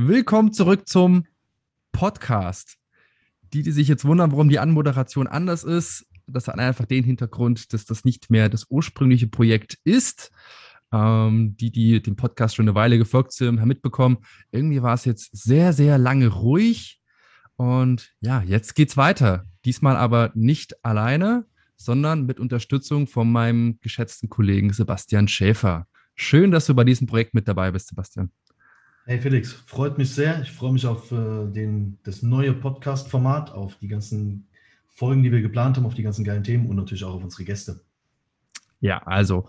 Willkommen zurück zum Podcast. Die, die sich jetzt wundern, warum die Anmoderation anders ist, das hat einfach den Hintergrund, dass das nicht mehr das ursprüngliche Projekt ist. Ähm, die, die dem Podcast schon eine Weile gefolgt sind, haben mitbekommen, irgendwie war es jetzt sehr, sehr lange ruhig. Und ja, jetzt geht's weiter. Diesmal aber nicht alleine, sondern mit Unterstützung von meinem geschätzten Kollegen Sebastian Schäfer. Schön, dass du bei diesem Projekt mit dabei bist, Sebastian. Hey Felix, freut mich sehr. Ich freue mich auf äh, den, das neue Podcast-Format, auf die ganzen Folgen, die wir geplant haben, auf die ganzen geilen Themen und natürlich auch auf unsere Gäste. Ja, also,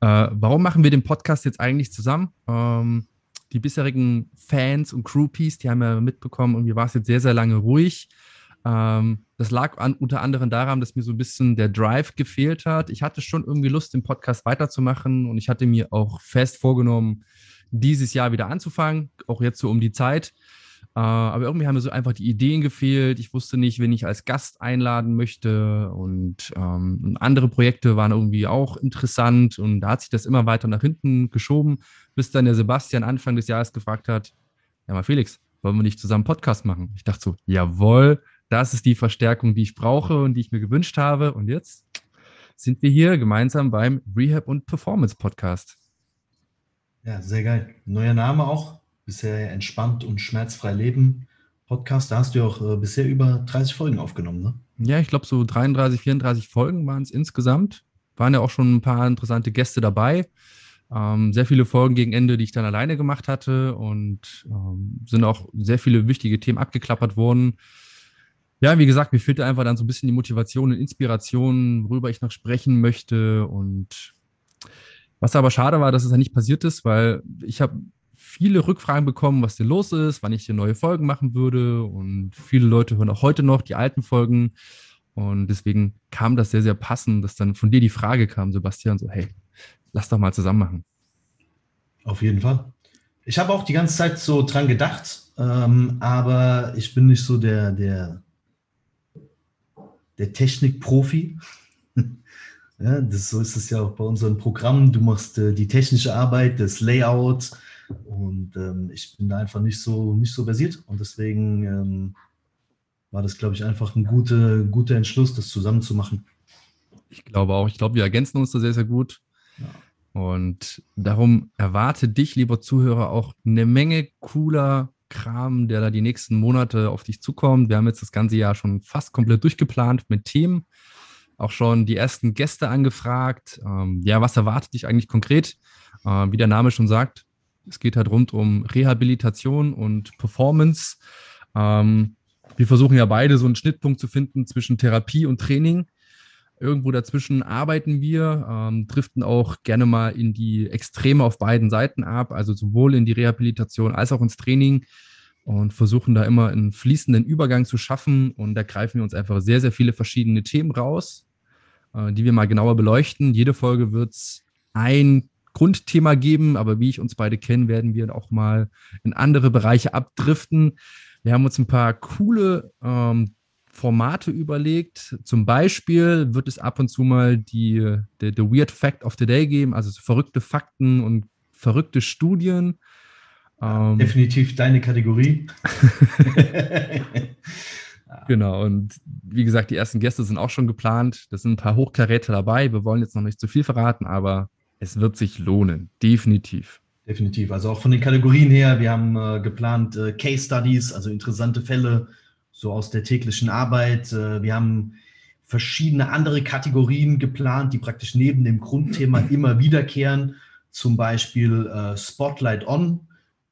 äh, warum machen wir den Podcast jetzt eigentlich zusammen? Ähm, die bisherigen Fans und Groupies, die haben ja mitbekommen, irgendwie war es jetzt sehr, sehr lange ruhig. Ähm, das lag an, unter anderem daran, dass mir so ein bisschen der Drive gefehlt hat. Ich hatte schon irgendwie Lust, den Podcast weiterzumachen und ich hatte mir auch fest vorgenommen, dieses Jahr wieder anzufangen, auch jetzt so um die Zeit. Äh, aber irgendwie haben mir so einfach die Ideen gefehlt. Ich wusste nicht, wen ich als Gast einladen möchte und ähm, andere Projekte waren irgendwie auch interessant und da hat sich das immer weiter nach hinten geschoben, bis dann der Sebastian Anfang des Jahres gefragt hat, ja mal Felix, wollen wir nicht zusammen Podcast machen? Ich dachte so, jawohl, das ist die Verstärkung, die ich brauche und die ich mir gewünscht habe. Und jetzt sind wir hier gemeinsam beim Rehab und Performance Podcast. Ja, sehr geil. Neuer Name auch. Bisher entspannt und schmerzfrei leben. Podcast, da hast du auch äh, bisher über 30 Folgen aufgenommen, ne? Ja, ich glaube, so 33, 34 Folgen waren es insgesamt. Waren ja auch schon ein paar interessante Gäste dabei. Ähm, sehr viele Folgen gegen Ende, die ich dann alleine gemacht hatte und ähm, sind auch sehr viele wichtige Themen abgeklappert worden. Ja, wie gesagt, mir fehlte einfach dann so ein bisschen die Motivation und Inspiration, worüber ich noch sprechen möchte. Und was aber schade war, dass es ja nicht passiert ist, weil ich habe viele Rückfragen bekommen, was denn los ist, wann ich hier neue Folgen machen würde. Und viele Leute hören auch heute noch die alten Folgen. Und deswegen kam das sehr, sehr passend, dass dann von dir die Frage kam, Sebastian, so, hey, lass doch mal zusammen machen. Auf jeden Fall. Ich habe auch die ganze Zeit so dran gedacht, ähm, aber ich bin nicht so der, der der Technikprofi. Ja, das, so ist es ja auch bei unseren Programmen. Du machst äh, die technische Arbeit, das Layout und ähm, ich bin da einfach nicht so, nicht so versiert und deswegen ähm, war das, glaube ich, einfach ein guter, guter Entschluss, das zusammen zu machen. Ich glaube auch. Ich glaube, wir ergänzen uns da sehr, sehr gut. Ja. Und darum erwarte dich, lieber Zuhörer, auch eine Menge cooler Kram, der da die nächsten Monate auf dich zukommt. Wir haben jetzt das ganze Jahr schon fast komplett durchgeplant mit Themen, auch schon die ersten Gäste angefragt. Ähm, ja, was erwartet dich eigentlich konkret? Äh, wie der Name schon sagt, es geht halt rund um Rehabilitation und Performance. Ähm, wir versuchen ja beide so einen Schnittpunkt zu finden zwischen Therapie und Training. Irgendwo dazwischen arbeiten wir, ähm, driften auch gerne mal in die Extreme auf beiden Seiten ab, also sowohl in die Rehabilitation als auch ins Training und versuchen da immer einen fließenden Übergang zu schaffen. Und da greifen wir uns einfach sehr, sehr viele verschiedene Themen raus, äh, die wir mal genauer beleuchten. Jede Folge wird es ein Grundthema geben, aber wie ich uns beide kenne, werden wir auch mal in andere Bereiche abdriften. Wir haben uns ein paar coole ähm, Formate überlegt. Zum Beispiel wird es ab und zu mal die, the, the Weird Fact of the Day geben, also so verrückte Fakten und verrückte Studien. Ähm, Definitiv deine Kategorie. genau, und wie gesagt, die ersten Gäste sind auch schon geplant. Da sind ein paar Hochkaräter dabei. Wir wollen jetzt noch nicht zu viel verraten, aber es wird sich lohnen, definitiv. Definitiv. Also auch von den Kategorien her, wir haben äh, geplant äh, Case Studies, also interessante Fälle, so aus der täglichen Arbeit. Äh, wir haben verschiedene andere Kategorien geplant, die praktisch neben dem Grundthema immer wiederkehren. Zum Beispiel äh, Spotlight On.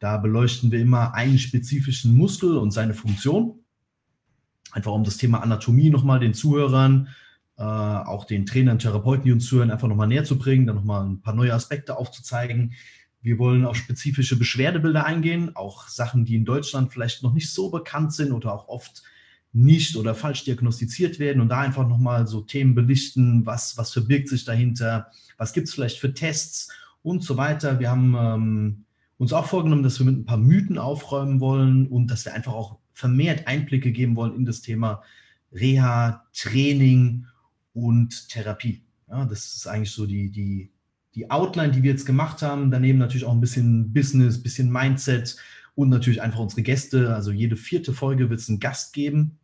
Da beleuchten wir immer einen spezifischen Muskel und seine Funktion. Einfach um das Thema Anatomie nochmal den Zuhörern, äh, auch den Trainern, Therapeuten, die uns zuhören, einfach nochmal näher zu bringen, dann nochmal ein paar neue Aspekte aufzuzeigen. Wir wollen auf spezifische Beschwerdebilder eingehen, auch Sachen, die in Deutschland vielleicht noch nicht so bekannt sind oder auch oft nicht oder falsch diagnostiziert werden und da einfach nochmal so Themen belichten, was, was verbirgt sich dahinter, was gibt es vielleicht für Tests und so weiter. Wir haben ähm, uns auch vorgenommen, dass wir mit ein paar Mythen aufräumen wollen und dass wir einfach auch vermehrt Einblicke geben wollen in das Thema Reha, Training und Therapie. Ja, das ist eigentlich so die, die, die Outline, die wir jetzt gemacht haben, daneben natürlich auch ein bisschen Business, bisschen Mindset und natürlich einfach unsere Gäste. Also jede vierte Folge wird es einen Gast geben.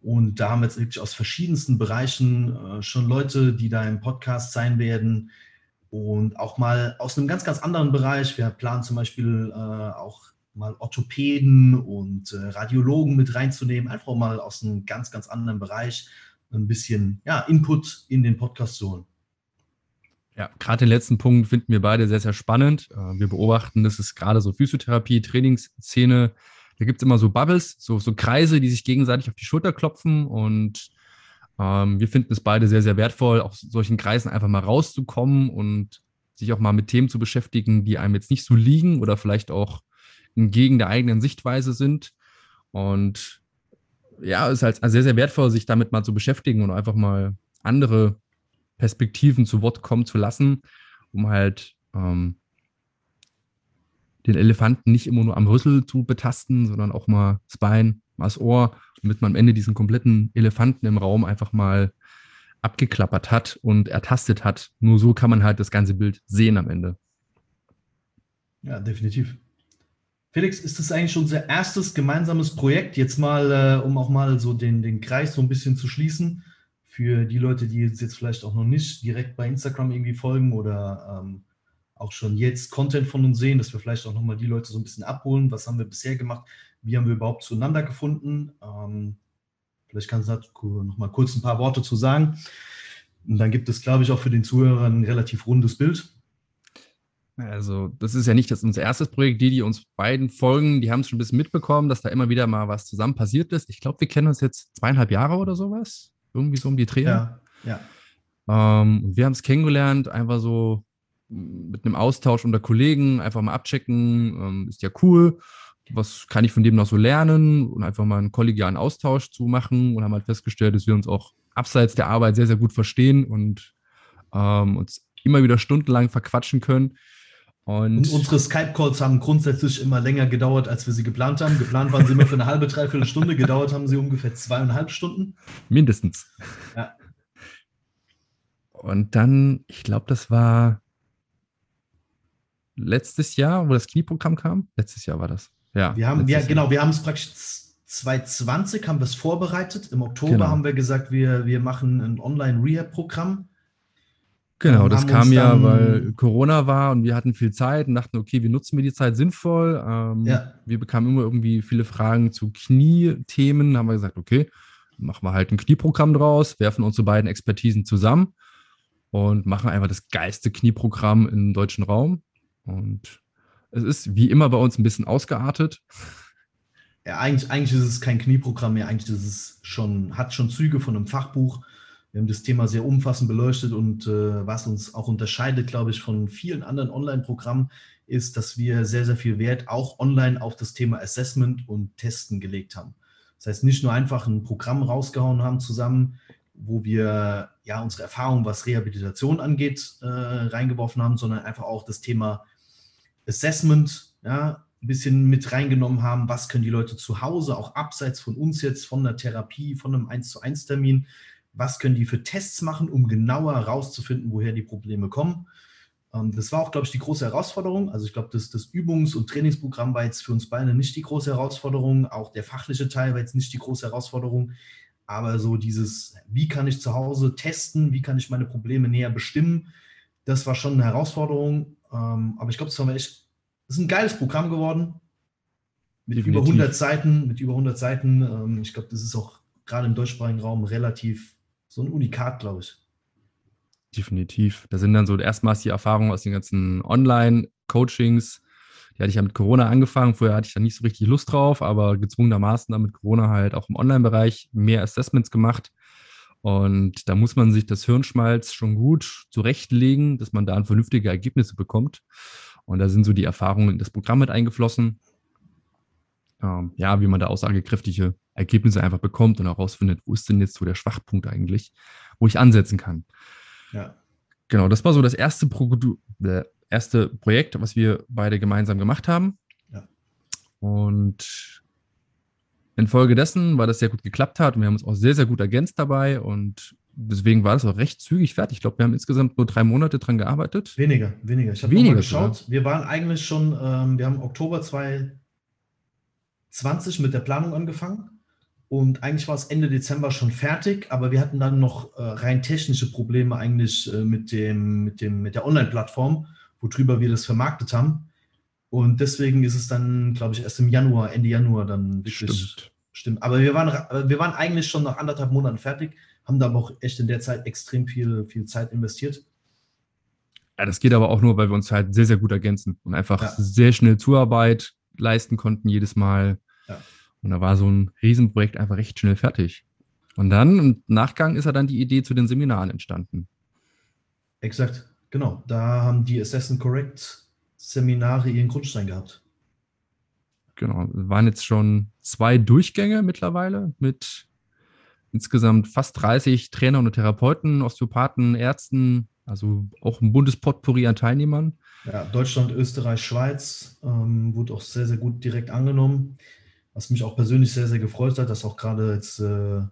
Und da haben wir jetzt wirklich aus verschiedensten Bereichen äh, schon Leute, die da im Podcast sein werden. Und auch mal aus einem ganz, ganz anderen Bereich. Wir planen zum Beispiel äh, auch mal Orthopäden und äh, Radiologen mit reinzunehmen, einfach mal aus einem ganz, ganz anderen Bereich ein bisschen ja, Input in den Podcast zu holen. Ja, gerade den letzten Punkt finden wir beide sehr, sehr spannend. Äh, wir beobachten, dass es gerade so Physiotherapie, Trainingsszene, da gibt es immer so Bubbles, so, so Kreise, die sich gegenseitig auf die Schulter klopfen. Und ähm, wir finden es beide sehr, sehr wertvoll, auch solchen Kreisen einfach mal rauszukommen und sich auch mal mit Themen zu beschäftigen, die einem jetzt nicht so liegen oder vielleicht auch entgegen der eigenen Sichtweise sind. Und ja, es ist halt sehr, sehr wertvoll, sich damit mal zu beschäftigen und einfach mal andere Perspektiven zu Wort kommen zu lassen, um halt ähm, den Elefanten nicht immer nur am Rüssel zu betasten, sondern auch mal das Bein, mal das Ohr, damit man am Ende diesen kompletten Elefanten im Raum einfach mal abgeklappert hat und ertastet hat. Nur so kann man halt das ganze Bild sehen am Ende. Ja, definitiv. Felix, ist das eigentlich unser erstes gemeinsames Projekt? Jetzt mal, äh, um auch mal so den, den Kreis so ein bisschen zu schließen für die Leute, die jetzt vielleicht auch noch nicht direkt bei Instagram irgendwie folgen oder ähm, auch schon jetzt Content von uns sehen, dass wir vielleicht auch nochmal die Leute so ein bisschen abholen. Was haben wir bisher gemacht? Wie haben wir überhaupt zueinander gefunden? Ähm, vielleicht kannst du nochmal kurz ein paar Worte zu sagen. Und dann gibt es, glaube ich, auch für den Zuhörer ein relativ rundes Bild. Also, das ist ja nicht das unser erstes Projekt. Die, die uns beiden folgen, die haben es schon ein bisschen mitbekommen, dass da immer wieder mal was zusammen passiert ist. Ich glaube, wir kennen uns jetzt zweieinhalb Jahre oder sowas. Irgendwie so um die Dreh. Ja, ja. Ähm, wir haben es kennengelernt, einfach so mit einem Austausch unter Kollegen, einfach mal abchecken, ähm, ist ja cool. Was kann ich von dem noch so lernen und einfach mal einen kollegialen Austausch zu machen und haben halt festgestellt, dass wir uns auch abseits der Arbeit sehr, sehr gut verstehen und ähm, uns immer wieder stundenlang verquatschen können. Und, und, unsere Skype-Calls haben grundsätzlich immer länger gedauert, als wir sie geplant haben. Geplant waren sie immer für eine halbe, dreiviertel Stunde, gedauert haben sie ungefähr zweieinhalb Stunden. Mindestens. Ja. Und dann, ich glaube, das war letztes Jahr, wo das Knieprogramm kam. Letztes Jahr war das. Ja. Wir haben, ja, genau, wir haben es praktisch 2020 haben wir es vorbereitet. Im Oktober genau. haben wir gesagt, wir, wir machen ein Online-Rehab-Programm Genau, das kam ja, weil Corona war und wir hatten viel Zeit und dachten, okay, wie nutzen wir die Zeit sinnvoll? Ähm, ja. Wir bekamen immer irgendwie viele Fragen zu Kniethemen. haben wir gesagt, okay, machen wir halt ein Knieprogramm draus, werfen unsere beiden Expertisen zusammen und machen einfach das geilste Knieprogramm im deutschen Raum. Und es ist wie immer bei uns ein bisschen ausgeartet. Ja, eigentlich, eigentlich ist es kein Knieprogramm mehr, eigentlich ist es schon, hat schon Züge von einem Fachbuch wir haben das Thema sehr umfassend beleuchtet und äh, was uns auch unterscheidet, glaube ich, von vielen anderen Online-Programmen, ist, dass wir sehr, sehr viel Wert auch online auf das Thema Assessment und Testen gelegt haben. Das heißt, nicht nur einfach ein Programm rausgehauen haben zusammen, wo wir ja unsere Erfahrung, was Rehabilitation angeht, äh, reingeworfen haben, sondern einfach auch das Thema Assessment, ja, ein bisschen mit reingenommen haben. Was können die Leute zu Hause, auch abseits von uns jetzt, von der Therapie, von einem 1 zu 1 Termin, was können die für Tests machen, um genauer herauszufinden, woher die Probleme kommen. Ähm, das war auch, glaube ich, die große Herausforderung. Also ich glaube, das, das Übungs- und Trainingsprogramm war jetzt für uns beide nicht die große Herausforderung. Auch der fachliche Teil war jetzt nicht die große Herausforderung. Aber so dieses, wie kann ich zu Hause testen, wie kann ich meine Probleme näher bestimmen, das war schon eine Herausforderung. Ähm, aber ich glaube, es ist ein geiles Programm geworden. Mit Definitiv. über 100 Seiten, mit über 100 Seiten. Ähm, ich glaube, das ist auch gerade im deutschsprachigen Raum relativ so ein Unikat, glaube ich. Definitiv. Da sind dann so erstmals die Erfahrungen aus den ganzen Online-Coachings. Die hatte ich ja mit Corona angefangen. Vorher hatte ich da nicht so richtig Lust drauf, aber gezwungenermaßen dann mit Corona halt auch im Online-Bereich mehr Assessments gemacht. Und da muss man sich das Hirnschmalz schon gut zurechtlegen, dass man da vernünftige Ergebnisse bekommt. Und da sind so die Erfahrungen in das Programm mit eingeflossen. Ähm, ja, wie man da aussagekräftige Ergebnisse einfach bekommt und herausfindet, wo ist denn jetzt so der Schwachpunkt eigentlich, wo ich ansetzen kann. Ja. Genau, das war so das erste, Pro äh, erste Projekt, was wir beide gemeinsam gemacht haben. Ja. Und infolgedessen, weil das sehr gut geklappt hat und wir haben uns auch sehr, sehr gut ergänzt dabei und deswegen war das auch recht zügig fertig. Ich glaube, wir haben insgesamt nur drei Monate dran gearbeitet. Weniger, weniger. Ich habe mal geschaut. Sogar. Wir waren eigentlich schon, ähm, wir haben Oktober 2020 mit der Planung angefangen. Und eigentlich war es Ende Dezember schon fertig, aber wir hatten dann noch äh, rein technische Probleme eigentlich äh, mit, dem, mit, dem, mit der Online-Plattform, worüber wir das vermarktet haben. Und deswegen ist es dann, glaube ich, erst im Januar, Ende Januar dann wirklich. Stimmt. stimmt. Aber wir waren, wir waren eigentlich schon nach anderthalb Monaten fertig, haben da aber auch echt in der Zeit extrem viel, viel Zeit investiert. Ja, das geht aber auch nur, weil wir uns halt sehr, sehr gut ergänzen und einfach ja. sehr schnell Zuarbeit leisten konnten jedes Mal. Und da war so ein Riesenprojekt einfach recht schnell fertig. Und dann im Nachgang ist ja dann die Idee zu den Seminaren entstanden. Exakt, genau. Da haben die Assassin Correct Seminare ihren Grundstein gehabt. Genau, es waren jetzt schon zwei Durchgänge mittlerweile mit insgesamt fast 30 Trainern und Therapeuten, Osteopathen, Ärzten, also auch ein buntes Potpourri an Teilnehmern. Ja, Deutschland, Österreich, Schweiz ähm, wurde auch sehr, sehr gut direkt angenommen was mich auch persönlich sehr, sehr gefreut hat, dass auch gerade jetzt äh,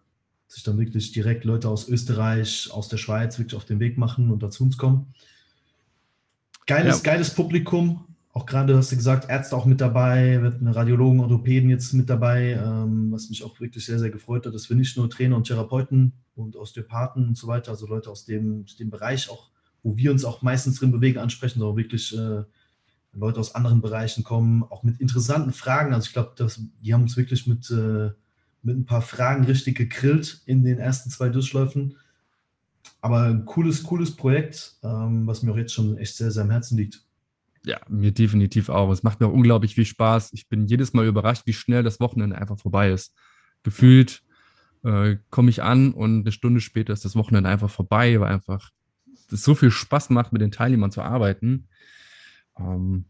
sich dann wirklich direkt Leute aus Österreich, aus der Schweiz wirklich auf den Weg machen und dazu uns kommen. Geiles, ja. geiles Publikum. Auch gerade hast du gesagt, Ärzte auch mit dabei, wird eine Radiologen, Orthopäden jetzt mit dabei, ähm, was mich auch wirklich sehr, sehr gefreut hat, dass wir nicht nur Trainer und Therapeuten und Osteopathen und so weiter, also Leute aus dem, dem Bereich auch, wo wir uns auch meistens drin bewegen, ansprechen, sondern wirklich äh, Leute aus anderen Bereichen kommen, auch mit interessanten Fragen. Also ich glaube, die haben uns wirklich mit, äh, mit ein paar Fragen richtig gegrillt in den ersten zwei Durchläufen. Aber ein cooles, cooles Projekt, ähm, was mir auch jetzt schon echt sehr, sehr am Herzen liegt. Ja, mir definitiv auch. Es macht mir auch unglaublich viel Spaß. Ich bin jedes Mal überrascht, wie schnell das Wochenende einfach vorbei ist. Gefühlt äh, komme ich an und eine Stunde später ist das Wochenende einfach vorbei, weil einfach es so viel Spaß macht, mit den Teilnehmern zu arbeiten. Ähm,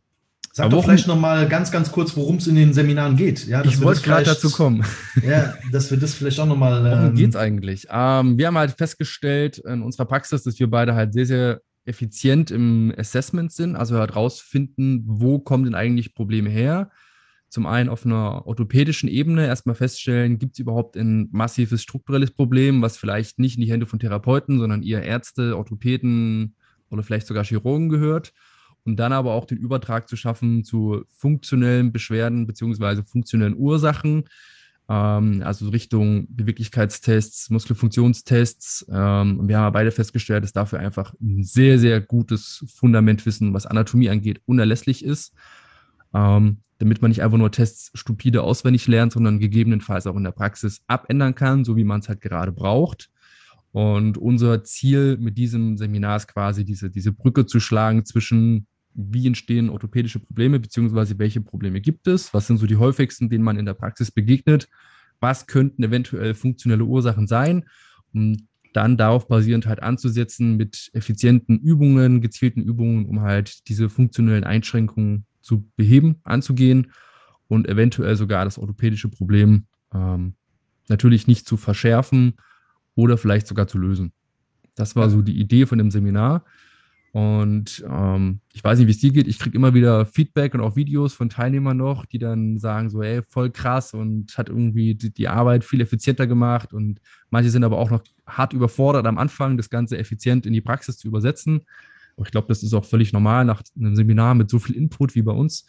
Sag doch vielleicht noch mal ganz, ganz kurz, worum es in den Seminaren geht. Ja, ich wollte gerade dazu kommen. Ja, dass wir das vielleicht auch noch mal. Worum ähm, geht es eigentlich? Ähm, wir haben halt festgestellt in unserer Praxis, dass wir beide halt sehr, sehr effizient im Assessment sind, also halt rausfinden, wo kommen denn eigentlich Probleme her. Zum einen auf einer orthopädischen Ebene erstmal feststellen, gibt es überhaupt ein massives strukturelles Problem, was vielleicht nicht in die Hände von Therapeuten, sondern eher Ärzte, Orthopäden oder vielleicht sogar Chirurgen gehört und dann aber auch den Übertrag zu schaffen zu funktionellen Beschwerden beziehungsweise funktionellen Ursachen, ähm, also Richtung Beweglichkeitstests, Muskelfunktionstests. Ähm, wir haben beide festgestellt, dass dafür einfach ein sehr, sehr gutes Fundamentwissen, was Anatomie angeht, unerlässlich ist. Ähm, damit man nicht einfach nur Tests stupide auswendig lernt, sondern gegebenenfalls auch in der Praxis abändern kann, so wie man es halt gerade braucht. Und unser Ziel mit diesem Seminar ist quasi diese, diese Brücke zu schlagen zwischen wie entstehen orthopädische Probleme, beziehungsweise welche Probleme gibt es, was sind so die häufigsten, denen man in der Praxis begegnet, was könnten eventuell funktionelle Ursachen sein, um dann darauf basierend halt anzusetzen mit effizienten Übungen, gezielten Übungen, um halt diese funktionellen Einschränkungen zu beheben, anzugehen und eventuell sogar das orthopädische Problem ähm, natürlich nicht zu verschärfen oder vielleicht sogar zu lösen. Das war so die Idee von dem Seminar. Und ähm, ich weiß nicht, wie es dir geht. Ich kriege immer wieder Feedback und auch Videos von Teilnehmern noch, die dann sagen so, ey, voll krass und hat irgendwie die, die, Arbeit viel effizienter gemacht. Und manche sind aber auch noch hart überfordert am Anfang, das Ganze effizient in die Praxis zu übersetzen. Aber ich glaube, das ist auch völlig normal nach einem Seminar mit so viel Input wie bei uns.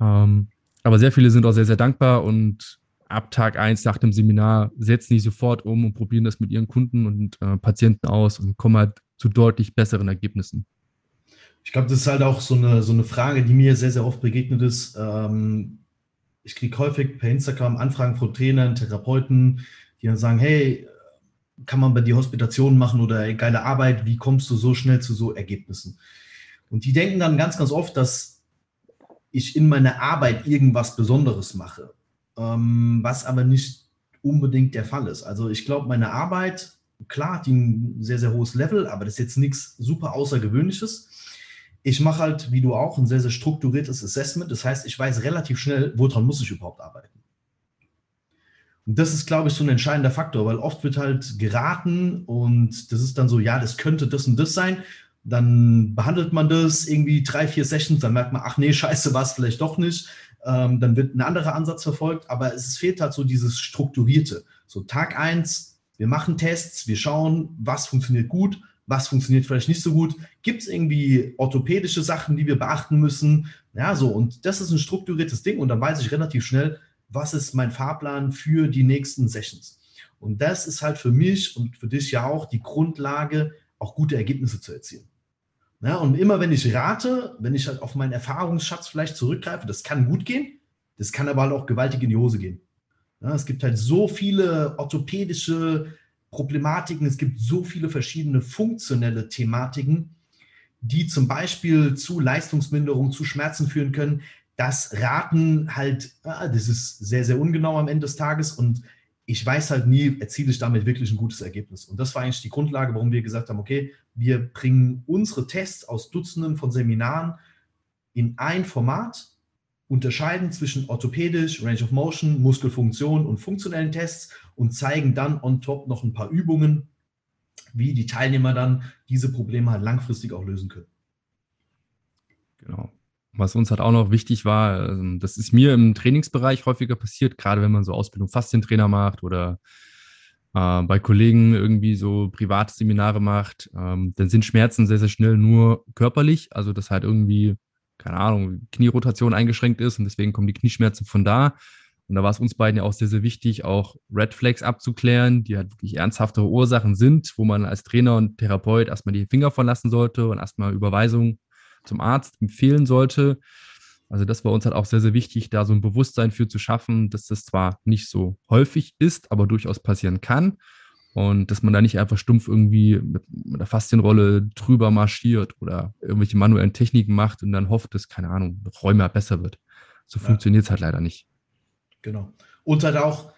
Ähm, aber sehr viele sind auch sehr, sehr dankbar und ab Tag eins nach dem Seminar setzen die sofort um und probieren das mit ihren Kunden und äh, Patienten aus und kommen halt zu deutlich besseren Ergebnissen. Ich glaube, das ist halt auch so eine, so eine Frage, die mir sehr, sehr oft begegnet ist. Ähm, ich kriege häufig per Instagram Anfragen von Trainern, Therapeuten, die dann sagen, hey, kann man bei dir Hospitationen machen oder ey, geile Arbeit, wie kommst du so schnell zu so Ergebnissen? Und die denken dann ganz, ganz oft, dass ich in meiner Arbeit irgendwas Besonderes mache, ähm, was aber nicht unbedingt der Fall ist. Also ich glaube, meine Arbeit Klar die ein sehr, sehr hohes Level, aber das ist jetzt nichts super Außergewöhnliches. Ich mache halt, wie du auch, ein sehr, sehr strukturiertes Assessment. Das heißt, ich weiß relativ schnell, woran muss ich überhaupt arbeiten. Und das ist, glaube ich, so ein entscheidender Faktor, weil oft wird halt geraten und das ist dann so, ja, das könnte das und das sein. Dann behandelt man das irgendwie drei, vier Sessions, dann merkt man, ach nee, scheiße, war es vielleicht doch nicht. Ähm, dann wird ein anderer Ansatz verfolgt, aber es fehlt halt so dieses Strukturierte. So Tag eins Wir machen Tests, wir schauen, was funktioniert gut, was funktioniert vielleicht nicht so gut. Gibt es irgendwie orthopädische Sachen, die wir beachten müssen? Ja, so. Und das ist ein strukturiertes Ding und dann weiß ich relativ schnell, was ist mein Fahrplan für die nächsten Sessions. Und das ist halt für mich und für dich ja auch die Grundlage, auch gute Ergebnisse zu erzielen. Ja, und immer wenn ich rate, wenn ich halt auf meinen Erfahrungsschatz vielleicht zurückgreife, das kann gut gehen, das kann aber halt auch gewaltig in die Hose gehen. Ja, es gibt halt so viele orthopädische Problematiken, es gibt so viele verschiedene funktionelle Thematiken, die zum Beispiel zu Leistungsminderung, zu Schmerzen führen können. Das Raten halt, das ist sehr, sehr ungenau am Ende des Tages und ich weiß halt nie, erziele ich damit wirklich ein gutes Ergebnis. Und das war eigentlich die Grundlage, warum wir gesagt haben, okay, wir bringen unsere Tests aus Dutzenden von Seminaren in ein Format, unterscheiden zwischen orthopädisch, Range of Motion, Muskelfunktion und funktionellen Tests und zeigen dann on top noch ein paar Übungen, wie die Teilnehmer dann diese Probleme halt langfristig auch lösen können. Genau. Was uns halt auch noch wichtig war, ähm, das ist mir im Trainingsbereich häufiger passiert, gerade wenn man so Ausbildung Faszientrainer macht oder äh, bei Kollegen irgendwie so private Seminare macht, ähm, dann sind Schmerzen sehr, sehr schnell nur körperlich. Also, dass halt irgendwie, keine Ahnung, Knierotation eingeschränkt ist und deswegen kommen die Knieschmerzen von da. Und da war es uns beiden ja auch sehr, sehr wichtig, auch Red Flags abzuklären, die halt wirklich ernsthaftere Ursachen sind, wo man als Trainer und Therapeut erstmal die Finger von lassen sollte und erstmal Überweisung zum Arzt empfehlen sollte. Also das war uns halt auch sehr, sehr wichtig, da so ein Bewusstsein für zu schaffen, dass das zwar nicht so häufig ist, aber durchaus passieren kann. Und dass man da nicht einfach stumpf irgendwie mit, mit der Faszienrolle drüber marschiert oder irgendwelche manuellen Techniken macht und dann hofft, dass, keine Ahnung, Räume besser wird. So ja. funktioniert es halt leider nicht. Genau. Und halt auch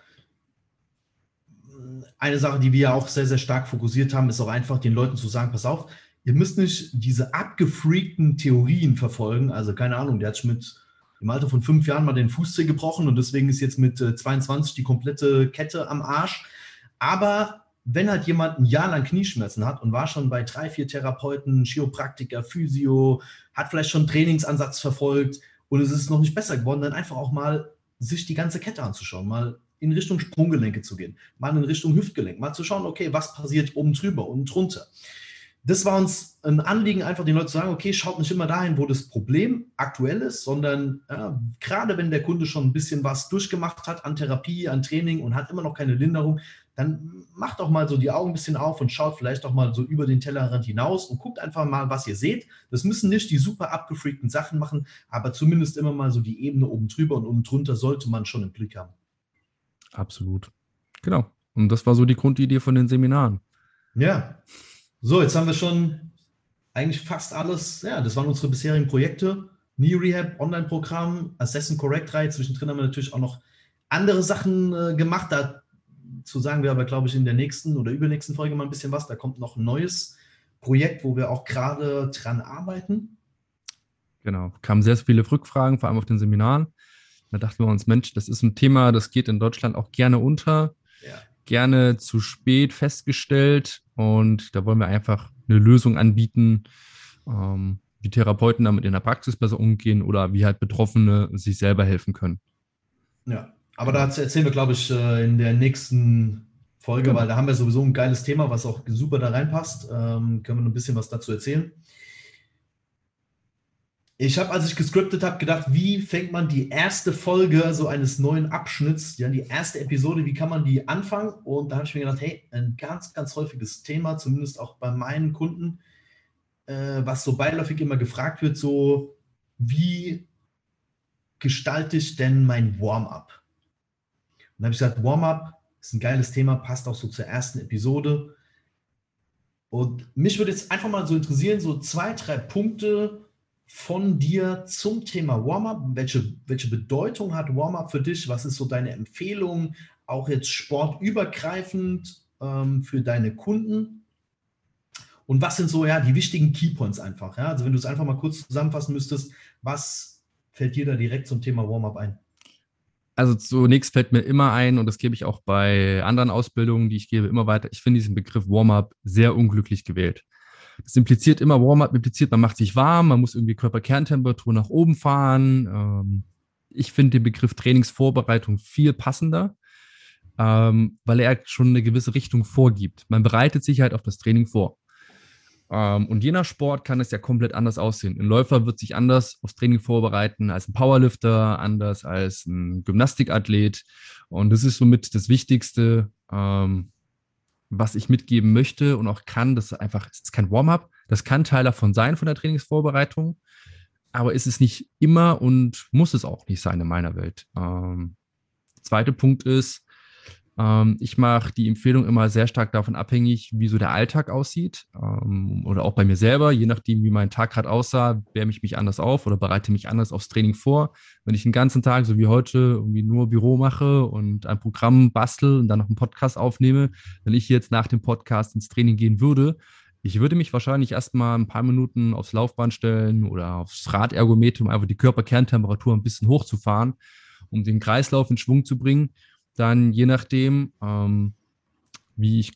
eine Sache, die wir auch sehr, sehr stark fokussiert haben, ist auch einfach den Leuten zu sagen, pass auf, ihr müsst nicht diese abgefreakten Theorien verfolgen. Also keine Ahnung, der hat mit im Alter von fünf Jahren mal den Fußzeh gebrochen und deswegen ist jetzt mit 22 äh, die komplette Kette am Arsch. Aber wenn halt jemand ein Jahr lang Knieschmerzen hat und war schon bei drei, vier Therapeuten, Chiropraktiker, Physio, hat vielleicht schon einen Trainingsansatz verfolgt und es ist noch nicht besser geworden, dann einfach auch mal sich die ganze Kette anzuschauen, mal in Richtung Sprunggelenke zu gehen, mal in Richtung Hüftgelenk, mal zu schauen, okay, was passiert oben drüber und drunter. Das war uns ein Anliegen, einfach den Leuten zu sagen, okay, schaut nicht immer dahin, wo das Problem aktuell ist, sondern ja, gerade wenn der Kunde schon ein bisschen was durchgemacht hat an Therapie, an Training und hat immer noch keine Linderung, dann macht doch mal so die Augen ein bisschen auf und schaut vielleicht auch mal so über den Tellerrand hinaus und guckt einfach mal, was ihr seht. Das müssen nicht die super abgefreakten Sachen machen, aber zumindest immer mal so die Ebene oben drüber und unten drunter sollte man schon im Blick haben. Absolut. Genau. Und das war so die Grundidee von den Seminaren. Ja. So, jetzt haben wir schon eigentlich fast alles. Ja, das waren unsere bisherigen Projekte. Knee Rehab, Online-Programm, Assess and Correct 3. Zwischendrin haben wir natürlich auch noch andere Sachen äh, gemacht. Dazu sagen wir aber, glaube ich, in der nächsten oder übernächsten Folge mal ein bisschen was. Da kommt noch ein neues Projekt, wo wir auch gerade dran arbeiten. Genau, kamen sehr viele Rückfragen, vor allem auf den Seminaren. Da dachten wir uns, Mensch, das ist ein Thema, das geht in Deutschland auch gerne unter. Ja gerne zu spät festgestellt und da wollen wir einfach eine Lösung anbieten, ähm, wie Therapeuten damit in der Praxis besser umgehen oder wie halt Betroffene sich selber helfen können. Ja, aber da erzählen wir, glaube ich, äh, in der nächsten Folge, genau. weil da haben wir sowieso ein geiles Thema, was auch super da reinpasst. Ähm, können wir noch ein bisschen was dazu erzählen. Ich habe, als ich gescriptet habe, gedacht, wie fängt man die erste Folge so eines neuen Abschnitts, ja, die erste Episode, wie kann man die anfangen? Und da habe ich mir gedacht, hey, ein ganz, ganz häufiges Thema, zumindest auch bei meinen Kunden, äh, was so beiläufig immer gefragt wird, so wie gestalte ich denn mein Warm-up? Und da habe ich gesagt, Warm-up ist ein geiles Thema, passt auch so zur ersten Episode. Und mich würde jetzt einfach mal so interessieren, so zwei, drei Punkte, von dir zum Thema Warm-up. Welche, welche Bedeutung hat Warm-up für dich? Was ist so deine Empfehlung, auch jetzt sportübergreifend ähm, für deine Kunden? Und was sind so ja die wichtigen Keypoints einfach? Ja? Also wenn du es einfach mal kurz zusammenfassen müsstest, was fällt dir da direkt zum Thema Warm-up ein? Also zunächst fällt mir immer ein, und das gebe ich auch bei anderen Ausbildungen, die ich gebe, immer weiter, ich finde diesen Begriff Warm-up sehr unglücklich gewählt. Das impliziert immer, Warm-up impliziert, man macht sich warm, man muss irgendwie Körperkerntemperatur nach oben fahren. Ähm, ich finde den Begriff Trainingsvorbereitung viel passender. ähm, weil er schon eine gewisse Richtung vorgibt. Man bereitet sich halt auf das Training vor. Ähm, und je nach Sport kann es ja komplett anders aussehen. Ein Läufer wird sich anders aufs Training vorbereiten als ein Powerlifter, anders als ein Gymnastikathlet. Und das ist somit das Wichtigste, ähm, was ich mitgeben möchte und auch kann. Das ist einfach, es ist kein Warm-up. Das kann Teil davon sein von der Trainingsvorbereitung. Aber ist es nicht immer und muss es auch nicht sein in meiner Welt. Ähm, zweiter Punkt ist, ähm, ich mache die Empfehlung immer sehr stark davon abhängig, wie so der Alltag aussieht ähm, oder auch bei mir selber, je nachdem, wie mein Tag gerade aussah, wärme ich mich anders auf oder bereite mich anders aufs Training vor. Wenn ich den ganzen Tag, so wie heute, irgendwie nur Büro mache und ein Programm bastel und dann noch einen Podcast aufnehme, wenn ich jetzt nach dem Podcast ins Training gehen würde, ich würde mich wahrscheinlich erstmal ein paar Minuten aufs Laufband stellen oder aufs Radergometer, um einfach die Körperkerntemperatur ein bisschen hochzufahren, um den Kreislauf in Schwung zu bringen dann je nachdem, ähm, wie ich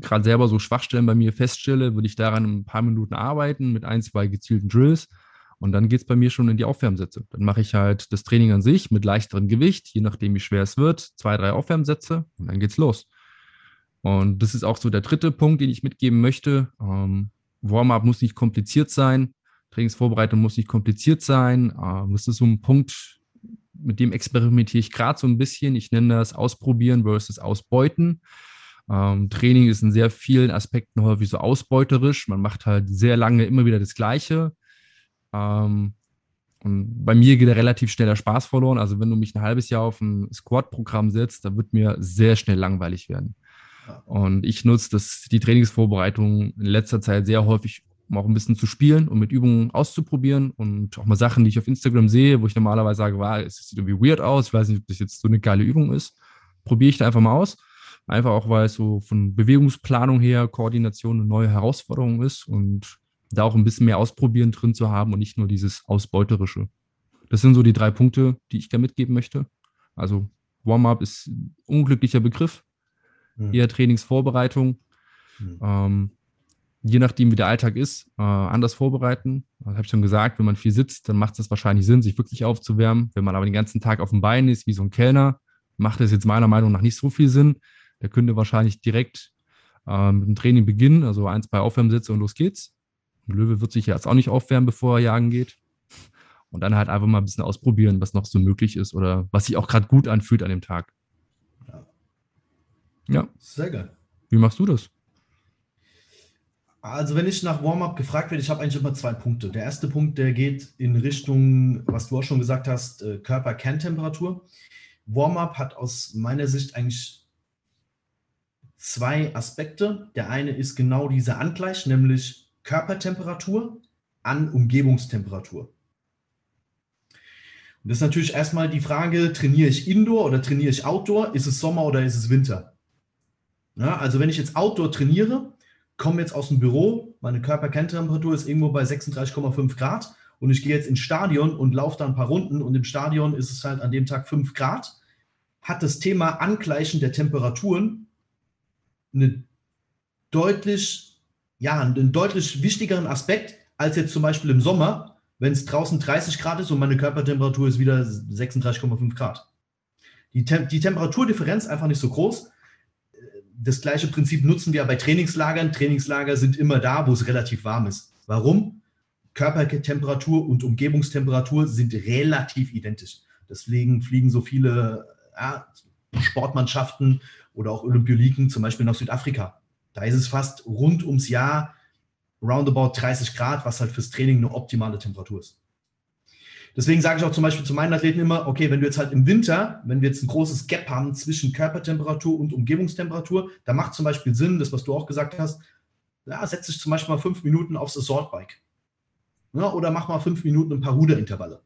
gerade selber so Schwachstellen bei mir feststelle, würde ich daran ein paar Minuten arbeiten mit ein, zwei gezielten Drills. Und dann geht es bei mir schon in die Aufwärmsätze. Dann mache ich halt das Training an sich mit leichterem Gewicht, je nachdem, wie schwer es wird, zwei, drei Aufwärmsätze und dann geht's los. Und das ist auch so der dritte Punkt, den ich mitgeben möchte. Ähm, Warm-up muss nicht kompliziert sein. Trainingsvorbereitung muss nicht kompliziert sein. Ähm, das ist so ein Punkt, mit dem experimentiere ich gerade so ein bisschen. Ich nenne das Ausprobieren versus Ausbeuten. Ähm, Training ist in sehr vielen Aspekten häufig so ausbeuterisch. Man macht halt sehr lange immer wieder das Gleiche. Ähm, und bei mir geht da relativ schnell der Spaß verloren. Also wenn du mich ein halbes Jahr auf ein Squad-Programm setzt, dann wird mir sehr schnell langweilig werden. Und ich nutze das, die Trainingsvorbereitung in letzter Zeit sehr häufig, um auch ein bisschen zu spielen und mit Übungen auszuprobieren und auch mal Sachen, die ich auf Instagram sehe, wo ich normalerweise sage, wow, es sieht irgendwie weird aus, ich weiß nicht, ob das jetzt so eine geile Übung ist, probiere ich da einfach mal aus. Einfach auch, weil es so von Bewegungsplanung her, Koordination eine neue Herausforderung ist und da auch ein bisschen mehr Ausprobieren drin zu haben und nicht nur dieses Ausbeuterische. Das sind so die drei Punkte, die ich da mitgeben möchte. Also Warm-up ist ein unglücklicher Begriff, mhm. eher Trainingsvorbereitung. Mhm. Ähm, je nachdem, wie der Alltag ist, äh, anders vorbereiten. Das habe ich schon gesagt, wenn man viel sitzt, dann macht es wahrscheinlich Sinn, sich wirklich aufzuwärmen. Wenn man aber den ganzen Tag auf dem Bein ist, wie so ein Kellner, macht es jetzt meiner Meinung nach nicht so viel Sinn. Der könnte wahrscheinlich direkt äh, mit dem Training beginnen, also ein, zwei Aufwärmsätze und los geht's. Ein Löwe wird sich jetzt auch nicht aufwärmen, bevor er jagen geht. Und dann halt einfach mal ein bisschen ausprobieren, was noch so möglich ist oder was sich auch gerade gut anfühlt an dem Tag. Ja. ja. Sehr geil. Wie machst du das? Also, wenn ich nach Warm-up gefragt werde, ich habe eigentlich immer zwei Punkte. Der erste Punkt, der geht in Richtung, was du auch schon gesagt hast, äh, Körperkerntemperatur. Warm-up hat aus meiner Sicht eigentlich zwei Aspekte. Der eine ist genau dieser Angleich, nämlich Körpertemperatur an Umgebungstemperatur. Und das ist natürlich erstmal die Frage, trainiere ich Indoor oder trainiere ich Outdoor? Ist es Sommer oder ist es Winter? Ja, also wenn ich jetzt Outdoor trainiere, komme jetzt aus dem Büro, meine Körperkerntemperatur ist irgendwo bei 36,5 Grad und ich gehe jetzt ins Stadion und laufe da ein paar Runden und im Stadion ist es halt an dem Tag 5 Grad, hat das Thema Angleichen der Temperaturen eine deutlich, ja, einen deutlich wichtigeren Aspekt als jetzt zum Beispiel im Sommer, wenn es draußen 30 Grad ist und meine Körpertemperatur ist wieder 36,5 Grad. Die, Tem die Temperaturdifferenz einfach nicht so groß das gleiche Prinzip nutzen wir bei Trainingslagern. Trainingslager sind immer da, wo es relativ warm ist. Warum? Körpertemperatur und Umgebungstemperatur sind relativ identisch. Deswegen fliegen so viele ja, Sportmannschaften oder auch Olympioliken zum Beispiel nach Südafrika. Da ist es fast rund ums Jahr roundabout 30 Grad, was halt fürs Training eine optimale Temperatur ist. Deswegen sage ich auch zum Beispiel zu meinen Athleten immer, okay, wenn du jetzt halt im Winter, wenn wir jetzt ein großes Gap haben zwischen Körpertemperatur und Umgebungstemperatur, da macht zum Beispiel Sinn, das, was du auch gesagt hast, ja, setz dich zum Beispiel mal fünf Minuten aufs Assault-Bike. Ja, oder mach mal fünf Minuten ein paar Ruderintervalle.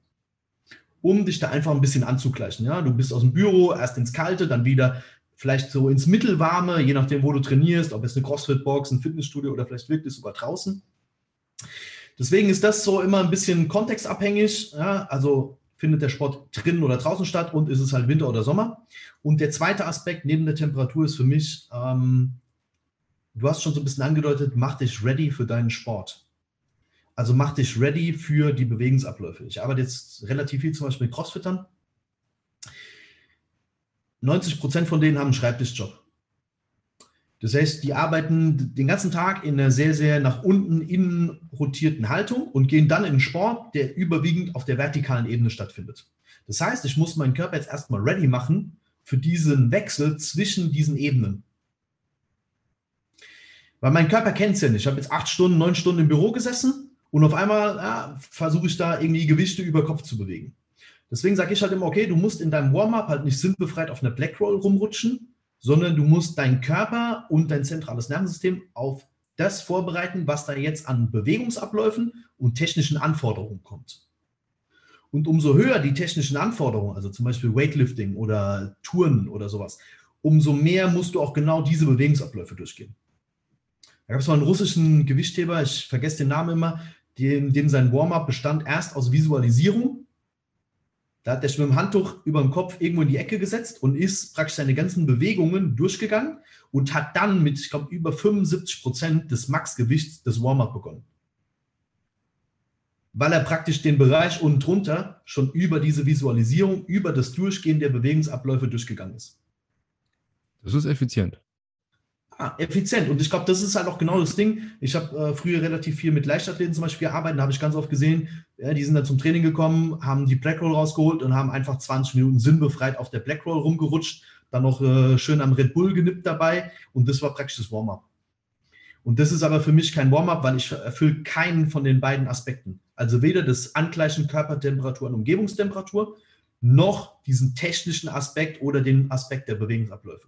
Um dich da einfach ein bisschen anzugleichen. Ja? Du bist aus dem Büro, erst ins Kalte, dann wieder vielleicht so ins Mittelwarme, je nachdem, wo du trainierst, ob es eine Crossfit-Box, ein Fitnessstudio oder vielleicht wirklich sogar draußen. Deswegen ist das so immer ein bisschen kontextabhängig. Ja? Also findet der Sport drinnen oder draußen statt und ist es halt Winter oder Sommer. Und der zweite Aspekt neben der Temperatur ist für mich, ähm, du hast schon so ein bisschen angedeutet, mach dich ready für deinen Sport. Also mach dich ready für die Bewegungsabläufe. Ich arbeite jetzt relativ viel zum Beispiel mit Crossfittern. 90 Prozent von denen haben einen Schreibtischjob. Das heißt, die arbeiten den ganzen Tag in einer sehr, sehr nach unten innen rotierten Haltung und gehen dann in einen Sport, der überwiegend auf der vertikalen Ebene stattfindet. Das heißt, ich muss meinen Körper jetzt erstmal ready machen für diesen Wechsel zwischen diesen Ebenen. Weil mein Körper kennt es ja nicht. Ich habe jetzt acht Stunden, neun Stunden im Büro gesessen und auf einmal ja, versuche ich da irgendwie Gewichte über Kopf zu bewegen. Deswegen sage ich halt immer, okay, du musst in deinem Warm-up halt nicht sinnbefreit auf einer Black Roll rumrutschen, sondern du musst deinen Körper und dein zentrales Nervensystem auf das vorbereiten, was da jetzt an Bewegungsabläufen und technischen Anforderungen kommt. Und umso höher die technischen Anforderungen, also zum Beispiel Weightlifting oder Touren oder sowas, umso mehr musst du auch genau diese Bewegungsabläufe durchgehen. Da gab es mal einen russischen Gewichtheber, ich vergesse den Namen immer, dem, dem sein Warm-up bestand erst aus Visualisierung da hat der mit dem Handtuch über dem Kopf irgendwo in die Ecke gesetzt und ist praktisch seine ganzen Bewegungen durchgegangen und hat dann mit, ich glaube, über 75 Prozent des Maxgewichts des Warm-up begonnen. Weil er praktisch den Bereich unten drunter schon über diese Visualisierung, über das Durchgehen der Bewegungsabläufe durchgegangen ist. Das ist effizient. Ah, effizient. Und ich glaube, das ist halt auch genau das Ding. Ich habe äh, früher relativ viel mit Leichtathleten zum Beispiel gearbeitet. Da habe ich ganz oft gesehen, ja, die sind dann zum Training gekommen, haben die Blackroll rausgeholt und haben einfach 20 Minuten sinnbefreit auf der Blackroll rumgerutscht. Dann noch äh, schön am Red Bull genippt dabei. Und das war praktisch das Warm-up. Und das ist aber für mich kein Warm-up, weil ich erfülle keinen von den beiden Aspekten. Also weder das Angleichen Körpertemperatur an Umgebungstemperatur, noch diesen technischen Aspekt oder den Aspekt der Bewegungsabläufe.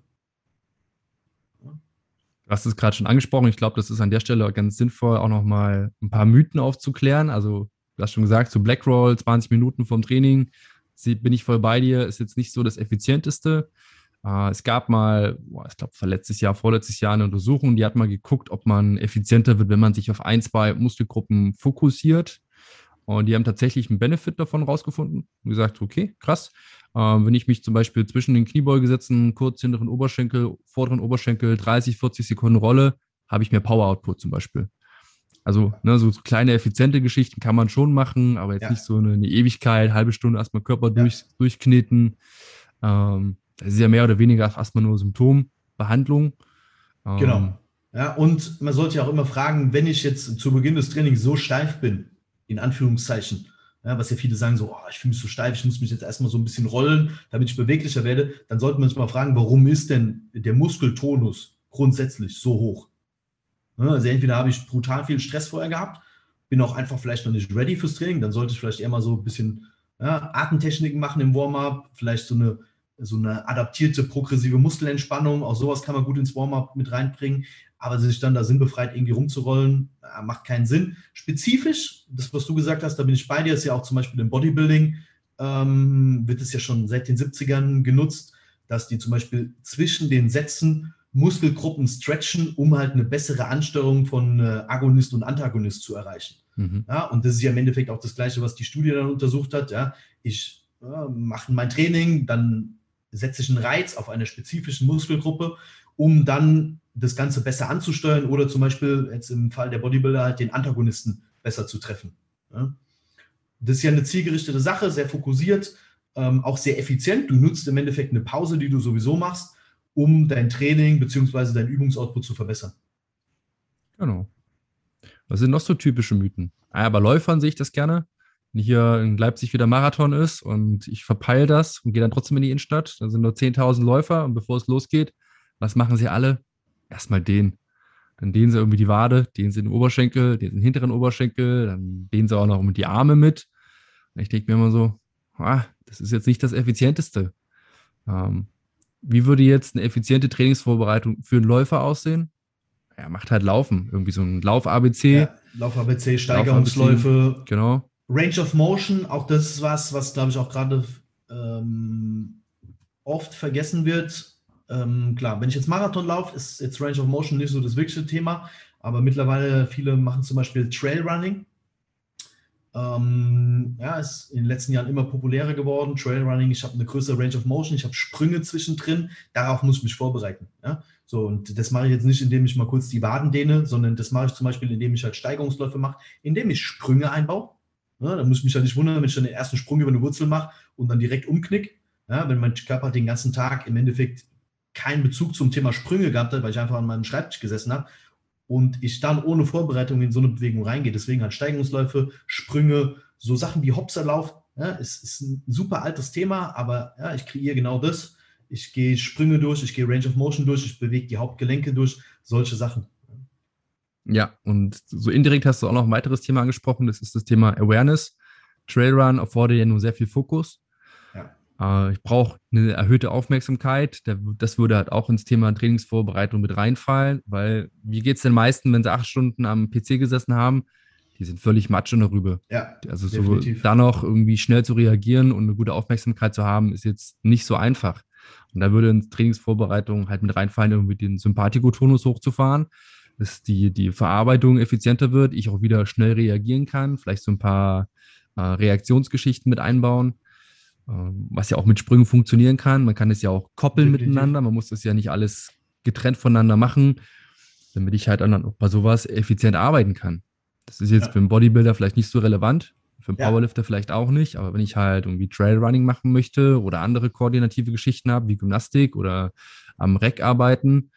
Du hast es gerade schon angesprochen. Ich glaube, das ist an der Stelle ganz sinnvoll, auch nochmal ein paar Mythen aufzuklären. Also, du hast schon gesagt, so Blackroll, 20 Minuten vom Training, bin ich voll bei dir, ist jetzt nicht so das effizienteste. Äh, es gab mal, ich glaube, letztes Jahr, vorletztes Jahr eine Untersuchung, die hat mal geguckt, ob man effizienter wird, wenn man sich auf ein, zwei Muskelgruppen fokussiert. Und die haben tatsächlich einen Benefit davon rausgefunden und gesagt, okay, krass. Ähm, wenn ich mich zum Beispiel zwischen den Kniebeugesätzen, kurz hinteren Oberschenkel, vorderen Oberschenkel 30, 40 Sekunden rolle, habe ich mehr Power-Output zum Beispiel. Also ne, so kleine, effiziente Geschichten kann man schon machen, aber jetzt ja. nicht so eine, eine, Ewigkeit, halbe Stunde erstmal Körper ja. durch, durchkneten. Ähm, das ist ja mehr oder weniger erstmal nur Symptombehandlung. Ähm, genau. Ja, und man sollte ja auch immer fragen, wenn ich jetzt zu Beginn des Trainings so steif bin, in Anführungszeichen, ja, was ja viele sagen, so, oh, ich fühle mich so steif, ich muss mich jetzt erstmal so ein bisschen rollen, damit ich beweglicher werde, dann sollte man sich mal fragen, warum ist denn der Muskeltonus grundsätzlich so hoch? Ja, also entweder habe ich brutal viel Stress vorher gehabt, bin auch einfach vielleicht noch nicht ready fürs Training, dann sollte ich vielleicht eher mal so ein bisschen ja, Atemtechniken machen im Warm-up, vielleicht so eine, so eine adaptierte progressive Muskelentspannung, auch sowas kann man gut ins Warm-up mit reinbringen aber sich dann da sinnbefreit irgendwie rumzurollen, macht keinen Sinn. Spezifisch, das, was du gesagt hast, da bin ich bei dir, ist ja auch zum Beispiel im Bodybuilding, ähm, wird es ja schon seit den 70ern genutzt, dass die zum Beispiel zwischen den Sätzen Muskelgruppen stretchen, um halt eine bessere Ansteuerung von äh, Agonist und Antagonist zu erreichen. Mhm. Ja, und das ist ja im Endeffekt auch das Gleiche, was die Studie dann untersucht hat. Ja, ich äh, mache mein Training, dann setze ich einen Reiz auf eine spezifische Muskelgruppe, um dann das Ganze besser anzusteuern oder zum Beispiel jetzt im Fall der Bodybuilder halt den Antagonisten besser zu treffen. Das ist ja eine zielgerichtete Sache, sehr fokussiert, ähm, auch sehr effizient. Du nutzt im Endeffekt eine Pause, die du sowieso machst, um dein Training bzw. dein Übungsoutput zu verbessern. Genau. Was sind noch so typische Mythen? Ah, bei Läufern sehe ich das gerne. Wenn hier in Leipzig wieder Marathon ist und ich verpeile das und gehe dann trotzdem in die Innenstadt, da sind nur 10.000 Läufer und bevor es losgeht, was machen sie alle? erstmal den. Dann dehnen sie irgendwie die Wade, dehnen sie den Oberschenkel, den hinteren Oberschenkel, dann dehnen sie auch noch die Arme mit. Und ich denke mir immer so, ah, das ist jetzt nicht das Effizienteste. Ähm, wie würde jetzt eine effiziente Trainingsvorbereitung für einen Läufer aussehen? Er macht halt Laufen, irgendwie so ein Lauf-ABC. Ja, Lauf-ABC, Steigerungsläufe. Lauf genau. Range of Motion, auch das ist was, was glaube ich auch gerade ähm, oft vergessen wird ähm, klar, wenn ich jetzt Marathon laufe, ist jetzt Range of Motion nicht so das wichtigste Thema, aber mittlerweile viele machen zum Beispiel Trailrunning. Ähm, ja, ist in den letzten Jahren immer populärer geworden. Trailrunning, ich habe eine größere Range of Motion, ich habe Sprünge zwischendrin, darauf muss ich mich vorbereiten. Ja? So, und das mache ich jetzt nicht, indem ich mal kurz die Waden dehne, sondern das mache ich zum Beispiel, indem ich halt Steigerungsläufe mache, indem ich Sprünge einbaue. Ja, da muss ich mich halt nicht wundern, wenn ich dann den ersten Sprung über eine Wurzel mache und dann direkt umknick, Ja, wenn mein Körper den ganzen Tag im Endeffekt keinen Bezug zum Thema Sprünge gehabt hat, weil ich einfach an meinem Schreibtisch gesessen habe und ich dann ohne Vorbereitung in so eine Bewegung reingehe. Deswegen halt Steigungsläufe, Sprünge, so Sachen wie Hopserlauf, ja, ist, ist ein super altes Thema, aber ja, ich kreiere genau das. Ich gehe Sprünge durch, ich gehe Range of Motion durch, ich bewege die Hauptgelenke durch, solche Sachen. Ja, und so indirekt hast du auch noch ein weiteres Thema angesprochen, das ist das Thema Awareness. Trailrun erfordert ja nur sehr viel Fokus. Ja. Äh, ich brauche eine erhöhte Aufmerksamkeit. Das würde halt auch ins Thema Trainingsvorbereitung mit reinfallen, weil wie geht es den meisten, wenn sie acht Stunden am PC gesessen haben? Die sind völlig matsch in der Rübe. Ja, also so da noch irgendwie schnell zu reagieren und eine gute Aufmerksamkeit zu haben, ist jetzt nicht so einfach. Und da würde in Trainingsvorbereitung halt mit reinfallen, irgendwie den Sympathikotonus hochzufahren, dass die, die Verarbeitung effizienter wird, ich auch wieder schnell reagieren kann, vielleicht so ein paar äh, Reaktionsgeschichten mit einbauen, äh, was ja auch mit Sprüngen funktionieren kann. Man kann es ja auch koppeln Definitiv. miteinander, man muss das ja nicht alles getrennt voneinander machen, damit ich halt dann auch bei sowas effizient arbeiten kann. Das ist jetzt ja. für einen Bodybuilder vielleicht nicht so relevant, für einen Powerlifter ja. vielleicht auch nicht, aber wenn ich halt irgendwie Trailrunning machen möchte oder andere koordinative Geschichten habe, wie Gymnastik oder am Reck arbeiten,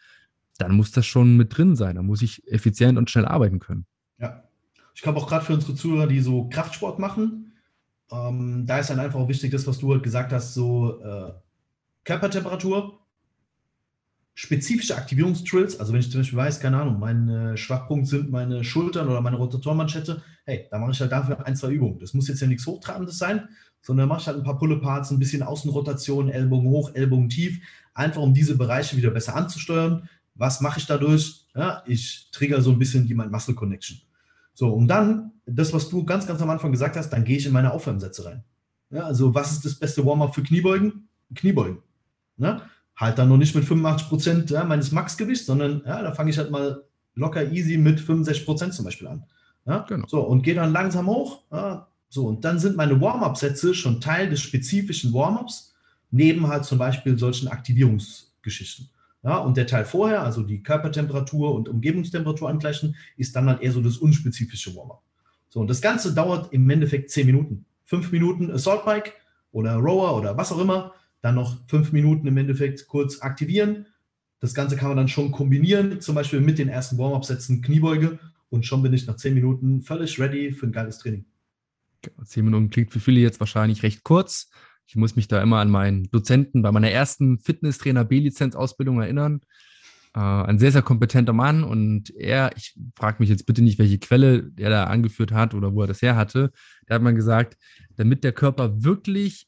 dann muss das schon mit drin sein. Da muss ich effizient und schnell arbeiten können. Ja. Ich glaube auch gerade für unsere Zuhörer, die so Kraftsport machen, ähm, da ist dann einfach auch wichtig, das, was du halt gesagt hast, so äh, Körpertemperatur, spezifische Aktivierungstrills, also wenn ich zum Beispiel weiß, keine Ahnung, mein äh, Schwachpunkt sind meine Schultern oder meine Rotatormanschette, hey, da mache ich halt dafür ein, zwei Übungen. Das muss jetzt ja nichts Hochtrabendes sein, sondern mache ich halt ein paar Pulle-Parts, ein bisschen Außenrotation, Ellbogen hoch, Ellbogen tief, einfach um diese Bereiche wieder besser anzusteuern. Was mache ich dadurch? Ja, ich trigger so ein bisschen die Mind-Muscle Connection. So, und dann, das, was du ganz, ganz am Anfang gesagt hast, dann gehe ich in meine Aufwärmsätze rein. Ja, also, was ist das beste Warm-up für Kniebeugen? Kniebeugen. Ja, halt dann noch nicht mit 85 Prozent ja, meines Maxgewichts, sondern ja, da fange ich halt mal locker easy mit 65 Prozent zum Beispiel an. Ja? Genau. So, und gehe dann langsam hoch. Ja? So, und dann sind meine Warm-up-Sätze schon Teil des spezifischen Warm-ups, neben halt zum Beispiel solchen Aktivierungsgeschichten. Ja, und der Teil vorher, also die Körpertemperatur und Umgebungstemperatur angleichen, ist dann halt eher so das unspezifische Warm-up. So, und das Ganze dauert im Endeffekt 10 Minuten. 5 Minuten Assault Bike oder Rower oder was auch immer dann noch fünf Minuten im Endeffekt kurz aktivieren. Das Ganze kann man dann schon kombinieren, zum Beispiel mit den ersten Warm-up-Sätzen Kniebeuge und schon bin ich nach zehn Minuten völlig ready für ein geiles Training. Zehn Minuten klingt für viele jetzt wahrscheinlich recht kurz. Ich muss mich da immer an meinen Dozenten bei meiner ersten Fitnesstrainer B-Lizenz-Ausbildung erinnern. Äh, ein sehr, sehr kompetenter Mann und er, ich frage mich jetzt bitte nicht, welche Quelle er da angeführt hat oder wo er das her hatte. Da hat man gesagt, damit der Körper wirklich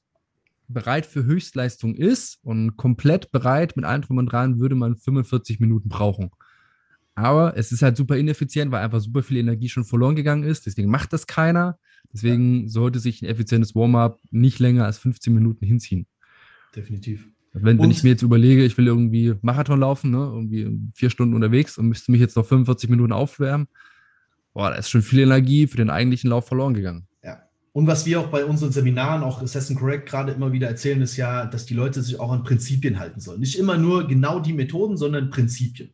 bereit für Höchstleistung ist und komplett bereit mit allem drum und dran, würde man 45 Minuten brauchen. Aber es ist halt super ineffizient, weil einfach super viel Energie schon verloren gegangen ist. Deswegen macht das keiner. Deswegen sollte sich ein effizientes Warm-up nicht länger als 15 Minuten hinziehen. Definitiv. Wenn, wenn ich mir jetzt überlege, ich will irgendwie Marathon laufen, ne, irgendwie vier Stunden unterwegs und müsste mich jetzt noch 45 Minuten aufwärmen, boah, da ist schon viel Energie für den eigentlichen Lauf verloren gegangen. Und was wir auch bei unseren Seminaren, auch Assassin Correct, gerade immer wieder erzählen, ist ja, dass die Leute sich auch an Prinzipien halten sollen. Nicht immer nur genau die Methoden, sondern Prinzipien.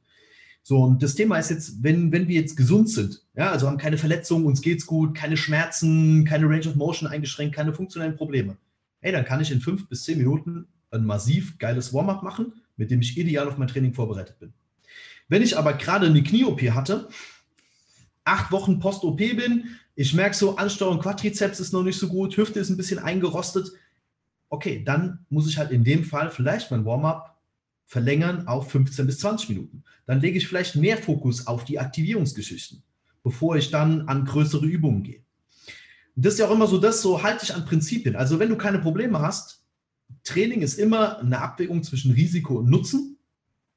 So, und das Thema ist jetzt, wenn, wenn wir jetzt gesund sind, ja, also haben keine Verletzungen, uns geht's gut, keine Schmerzen, keine Range of Motion eingeschränkt, keine funktionellen Probleme, hey, dann kann ich in fünf bis zehn Minuten ein massiv geiles Warm-up machen, mit dem ich ideal auf mein Training vorbereitet bin. Wenn ich aber gerade eine Knie-OP hatte, acht Wochen Post-OP bin, ich merke so, Ansteuerung Quadrizeps ist noch nicht so gut, Hüfte ist ein bisschen eingerostet. Okay, dann muss ich halt in dem Fall vielleicht mein Warm-up verlängern auf 15 bis 20 Minuten. Dann lege ich vielleicht mehr Fokus auf die Aktivierungsgeschichten, bevor ich dann an größere Übungen gehe. Und das ist ja auch immer so, das so halte ich an Prinzipien. Also wenn du keine Probleme hast, Training ist immer eine Abwägung zwischen Risiko und Nutzen.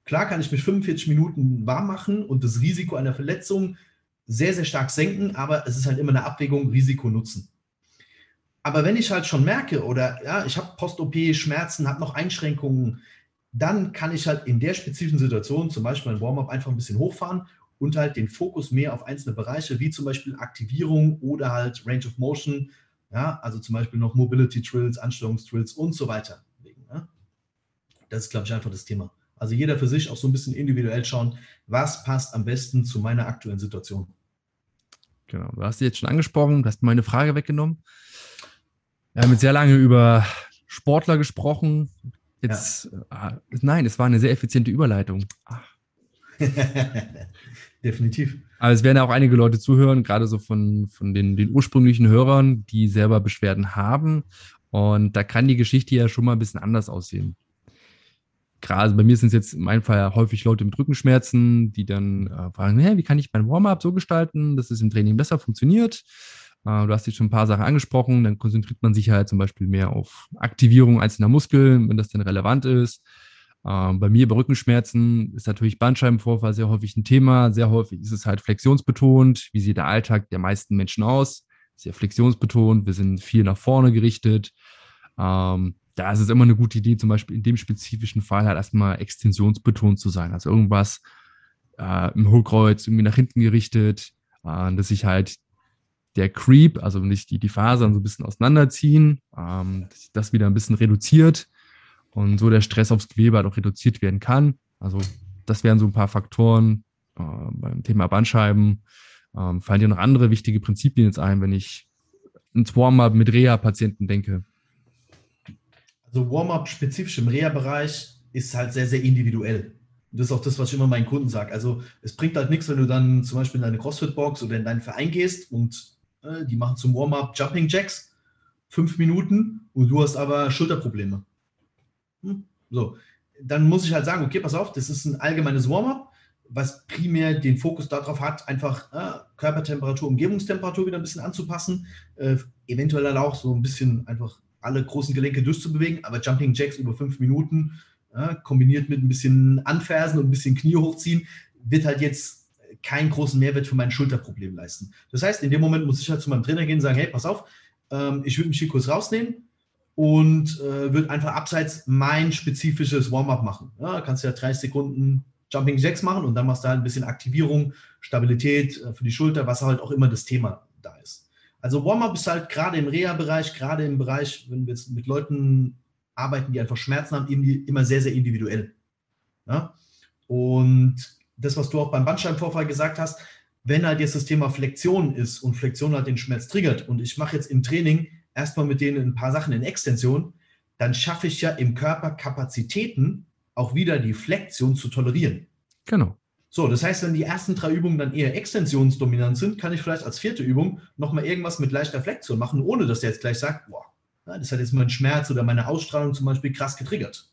Klar kann ich mich 45 Minuten warm machen und das Risiko einer Verletzung sehr, sehr stark senken, aber es ist halt immer eine Abwägung Risiko-Nutzen. Aber wenn ich halt schon merke oder ja, ich habe Post-OP Schmerzen, habe noch Einschränkungen, dann kann ich halt in der spezifischen Situation zum Beispiel ein Warm-up einfach ein bisschen hochfahren und halt den Fokus mehr auf einzelne Bereiche, wie zum Beispiel Aktivierung oder halt Range of Motion, ja, also zum Beispiel noch Mobility Trills, Ansteuerungstrills und so weiter. Das ist, glaube ich, einfach das Thema. Also jeder für sich auch so ein bisschen individuell schauen, was passt am besten zu meiner aktuellen Situation. Genau, du hast sie jetzt schon angesprochen, du hast meine Frage weggenommen. Wir haben jetzt sehr lange über Sportler gesprochen. Jetzt, ja. äh, nein, es war eine sehr effiziente Überleitung. Definitiv. Aber es werden auch einige Leute zuhören, gerade so von, von den, den ursprünglichen Hörern, die selber Beschwerden haben. Und da kann die Geschichte ja schon mal ein bisschen anders aussehen. Gerade bei mir sind es jetzt in meinem Fall häufig Leute mit Rückenschmerzen, die dann äh, fragen, hey, wie kann ich mein Warm-up so gestalten, dass es im Training besser funktioniert? Äh, du hast jetzt schon ein paar Sachen angesprochen, dann konzentriert man sich halt zum Beispiel mehr auf Aktivierung einzelner Muskeln, wenn das denn relevant ist. Äh, bei mir bei Rückenschmerzen ist natürlich Bandscheibenvorfall sehr häufig ein Thema. Sehr häufig ist es halt flexionsbetont. Wie sieht der Alltag der meisten Menschen aus? Sehr flexionsbetont. Wir sind viel nach vorne gerichtet. Ähm, da ist es immer eine gute Idee, zum Beispiel in dem spezifischen Fall halt erstmal extensionsbetont zu sein. Also irgendwas äh, im Hohlkreuz irgendwie nach hinten gerichtet, äh, dass sich halt der Creep, also nicht die, die Fasern so ein bisschen auseinanderziehen, ähm, das wieder ein bisschen reduziert und so der Stress aufs Gewebe halt auch reduziert werden kann. Also das wären so ein paar Faktoren äh, beim Thema Bandscheiben. Ähm, fallen dir noch andere wichtige Prinzipien jetzt ein, wenn ich ins Warm-up mit Reha-Patienten denke? Also Warm-up spezifisch im Reha-Bereich ist halt sehr, sehr individuell. Das ist auch das, was ich immer meinen Kunden sage. Also es bringt halt nichts, wenn du dann zum Beispiel in deine CrossFit-Box oder in deinen Verein gehst und die machen zum Warm-up Jumping Jacks, fünf Minuten und du hast aber Schulterprobleme. Hm? So, dann muss ich halt sagen, okay, pass auf, das ist ein allgemeines Warm-up, was primär den Fokus darauf hat, einfach äh, Körpertemperatur, Umgebungstemperatur wieder ein bisschen anzupassen, äh, eventuell auch so ein bisschen einfach alle großen Gelenke durchzubewegen, aber Jumping Jacks über fünf Minuten, äh, kombiniert mit ein bisschen Anfersen und ein bisschen Knie hochziehen, wird halt jetzt keinen großen Mehrwert für mein Schulterproblem leisten. Das heißt, in dem Moment muss ich halt zu meinem Trainer gehen und sagen, hey, pass auf, ähm, ich würde mich hier kurz rausnehmen, und äh, wird einfach abseits mein spezifisches Warm-up machen. Ja, kannst ja 30 Sekunden Jumping Jacks machen und dann machst du halt ein bisschen Aktivierung, Stabilität äh, für die Schulter, was halt auch immer das Thema da ist. Also Warm-up ist halt gerade im Reha-Bereich, gerade im Bereich, wenn wir mit Leuten arbeiten, die einfach Schmerzen haben, immer sehr, sehr individuell. Ja? Und das, was du auch beim Bandscheibenvorfall gesagt hast, wenn halt jetzt das Thema Flexion ist und Flexion halt den Schmerz triggert und ich mache jetzt im Training erstmal mit denen ein paar Sachen in Extension, dann schaffe ich ja im Körper Kapazitäten, auch wieder die Flexion zu tolerieren. Genau. So, das heißt, wenn die ersten drei Übungen dann eher extensionsdominant sind, kann ich vielleicht als vierte Übung nochmal irgendwas mit leichter Flexion machen, ohne dass der jetzt gleich sagt, boah, das hat jetzt mein Schmerz oder meine Ausstrahlung zum Beispiel krass getriggert.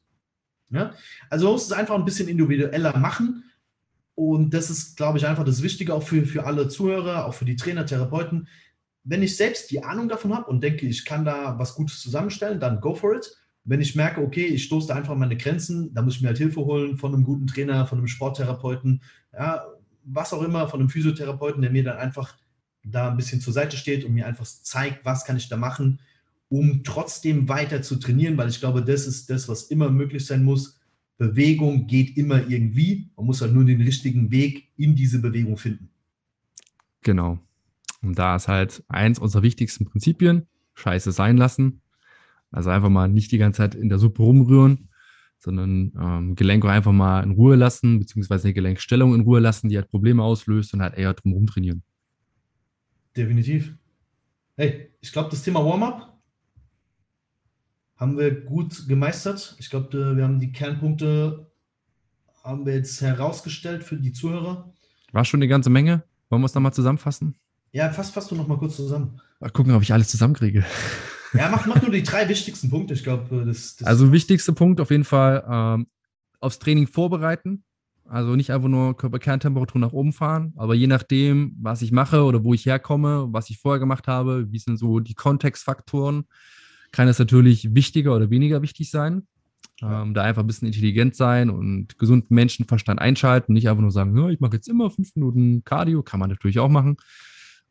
Ja? Also man muss es einfach ein bisschen individueller machen. Und das ist, glaube ich, einfach das Wichtige auch für, für alle Zuhörer, auch für die Trainer, Therapeuten, wenn ich selbst die Ahnung davon habe und denke, ich kann da was Gutes zusammenstellen, dann go for it. Wenn ich merke, okay, ich stoße da einfach meine Grenzen, dann muss ich mir halt Hilfe holen von einem guten Trainer, von einem Sporttherapeuten, ja, was auch immer, von einem Physiotherapeuten, der mir dann einfach da ein bisschen zur Seite steht und mir einfach zeigt, was kann ich da machen, um trotzdem weiter zu trainieren, weil ich glaube, das ist das, was immer möglich sein muss. Bewegung geht immer irgendwie. Man muss halt nur den richtigen Weg in diese Bewegung finden. Genau. Und da ist halt eins unserer wichtigsten Prinzipien, Scheiße sein lassen. Also einfach mal nicht die ganze Zeit in der Suppe rumrühren, sondern ähm, Gelenke einfach mal in Ruhe lassen, beziehungsweise eine Gelenkstellung in Ruhe lassen, die halt Probleme auslöst und halt eher drum trainieren. Definitiv. Hey, ich glaube, das Thema Warm-up haben wir gut gemeistert. Ich glaube, wir haben die Kernpunkte haben wir jetzt herausgestellt für die Zuhörer. War schon eine ganze Menge. Wollen wir es nochmal zusammenfassen? Ja, fass, fass du noch mal kurz zusammen. Mal gucken, ob ich alles zusammenkriege. Ja, mach, mach nur die drei wichtigsten Punkte. Ich glaube, das, das, Also, wichtigster Punkt auf jeden Fall ähm, aufs Training vorbereiten. Also nicht einfach nur Körperkerntemperatur nach oben fahren, aber je nachdem, was ich mache oder wo ich herkomme, was ich vorher gemacht habe, wie sind so die Kontextfaktoren, kann es natürlich wichtiger oder weniger wichtig sein. Ähm, da einfach ein bisschen intelligent sein und gesunden Menschenverstand einschalten, nicht einfach nur sagen, ich mache jetzt immer fünf Minuten Cardio, kann man natürlich auch machen.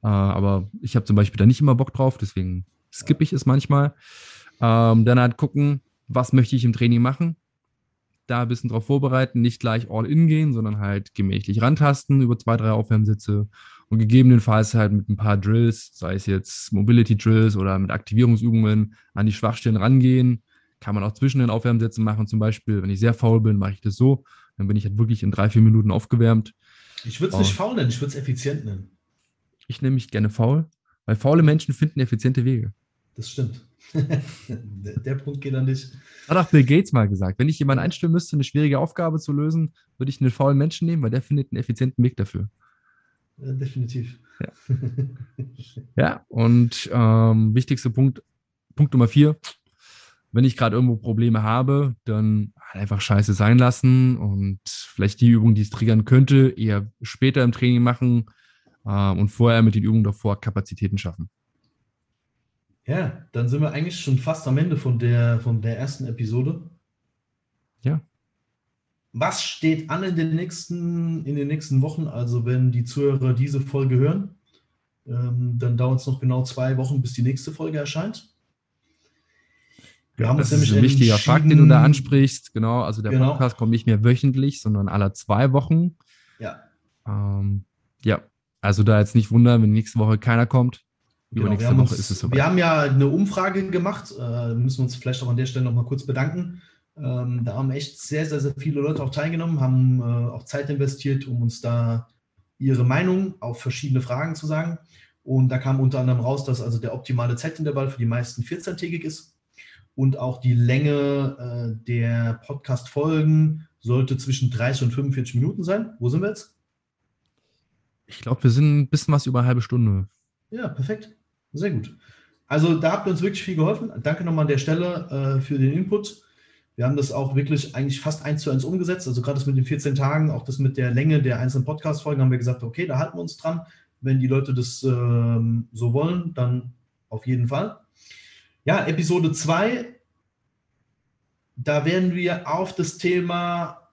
Äh, aber ich habe zum Beispiel da nicht immer Bock drauf, deswegen skippe ich es manchmal. Ähm, dann halt gucken, was möchte ich im Training machen. Da ein bisschen drauf vorbereiten, nicht gleich all in gehen, sondern halt gemächlich rantasten über zwei, drei Aufwärmsitze und gegebenenfalls halt mit ein paar Drills, sei es jetzt Mobility Drills oder mit Aktivierungsübungen, an die Schwachstellen rangehen. Kann man auch zwischen den Aufwärmsätzen machen, zum Beispiel, wenn ich sehr faul bin, mache ich das so. Dann bin ich halt wirklich in drei, vier Minuten aufgewärmt. Ich würde es nicht faul nennen, ich würde es effizient nennen. Ich nenne mich gerne faul, weil faule Menschen finden effiziente Wege. das stimmt. der, der Punkt geht an dich. Hat auch Bill Gates mal gesagt, wenn ich jemanden einstellen müsste, eine schwierige Aufgabe zu lösen, würde ich einen faulen Menschen nehmen, weil der findet einen effizienten Weg dafür. Ja, definitiv. Ja, ja und ähm, wichtigster Punkt, Punkt Nummer vier, wenn ich gerade irgendwo Probleme habe, dann halt einfach scheiße sein lassen und vielleicht die Übung, die es triggern könnte, eher später im Training machen äh, und vorher mit den Übungen davor Kapazitäten schaffen. Ja, dann sind wir eigentlich schon fast am Ende von der, von der ersten Episode. Ja. Was steht an in den nächsten, in den nächsten Wochen? Also, wenn die Zuhörer diese Folge hören, ähm, dann dauert es noch genau zwei Wochen, bis die nächste Folge erscheint. Wir ja, haben das uns ist ein wichtiger Fakt, den du da ansprichst. Genau, also der genau. Podcast kommt nicht mehr wöchentlich, sondern alle zwei Wochen. Ja. Ähm, ja, also da jetzt nicht wundern, wenn nächste Woche keiner kommt. Übernächste genau, Woche uns, ist es soweit. Wir haben ja eine Umfrage gemacht, äh, müssen wir uns vielleicht auch an der Stelle nochmal kurz bedanken. Ähm, da haben echt sehr, sehr, sehr viele Leute auch teilgenommen, haben äh, auch Zeit investiert, um uns da ihre Meinung auf verschiedene Fragen zu sagen. Und da kam unter anderem raus, dass also der optimale Zeitintervall für die meisten 14-tägig ist. Und auch die Länge äh, der Podcast-Folgen sollte zwischen 30 und 45 Minuten sein. Wo sind wir jetzt? Ich glaube, wir sind ein bisschen was über eine halbe Stunde. Ja, perfekt. Sehr gut. Also da habt ihr uns wirklich viel geholfen. Danke nochmal an der Stelle äh, für den Input. Wir haben das auch wirklich eigentlich fast eins zu eins umgesetzt. Also gerade das mit den 14 Tagen, auch das mit der Länge der einzelnen Podcast-Folgen haben wir gesagt, okay, da halten wir uns dran. Wenn die Leute das ähm, so wollen, dann auf jeden Fall. Ja, Episode 2, da werden wir auf das Thema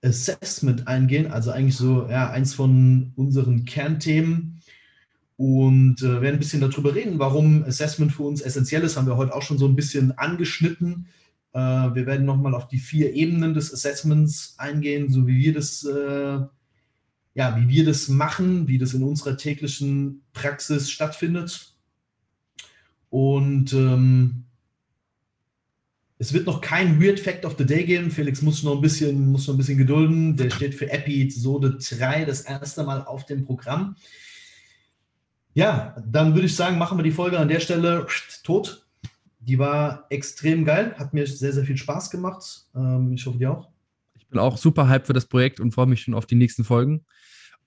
Assessment eingehen, also eigentlich so ja, eins von unseren Kernthemen und äh, werden ein bisschen darüber reden, warum Assessment für uns essentiell ist. Haben wir heute auch schon so ein bisschen angeschnitten. Äh, wir werden nochmal auf die vier Ebenen des Assessments eingehen, so wie wir das, äh, ja, wie wir das machen, wie das in unserer täglichen Praxis stattfindet. Und ähm, es wird noch kein Weird Fact of the Day geben. Felix muss noch ein bisschen, muss noch ein bisschen gedulden. Der steht für Episode 3 das erste Mal auf dem Programm. Ja, dann würde ich sagen, machen wir die Folge an der Stelle tot. Die war extrem geil, hat mir sehr, sehr viel Spaß gemacht. Ähm, ich hoffe, dir auch. Ich bin auch super hyped für das Projekt und freue mich schon auf die nächsten Folgen.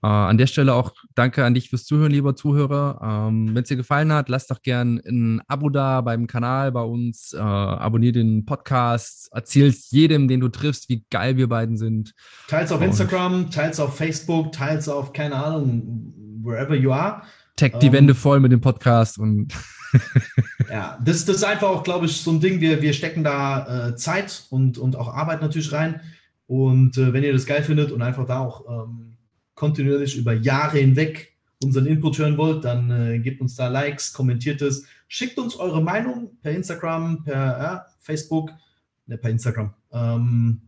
Äh, an der Stelle auch danke an dich fürs Zuhören, lieber Zuhörer. Ähm, Wenn es dir gefallen hat, lass doch gern ein Abo da beim Kanal bei uns. Äh, abonnier den Podcast, erzähl jedem, den du triffst, wie geil wir beiden sind. Teils auf und Instagram, teils auf Facebook, teils auf, keine Ahnung, wherever you are. Tag die ähm, Wände voll mit dem Podcast und. ja, das, das ist einfach auch, glaube ich, so ein Ding. Wir, wir stecken da äh, Zeit und, und auch Arbeit natürlich rein. Und äh, wenn ihr das geil findet und einfach da auch ähm, kontinuierlich über Jahre hinweg unseren Input hören wollt, dann äh, gebt uns da Likes, kommentiert es, schickt uns eure Meinung per Instagram, per Facebook, ne, per Instagram. Ähm,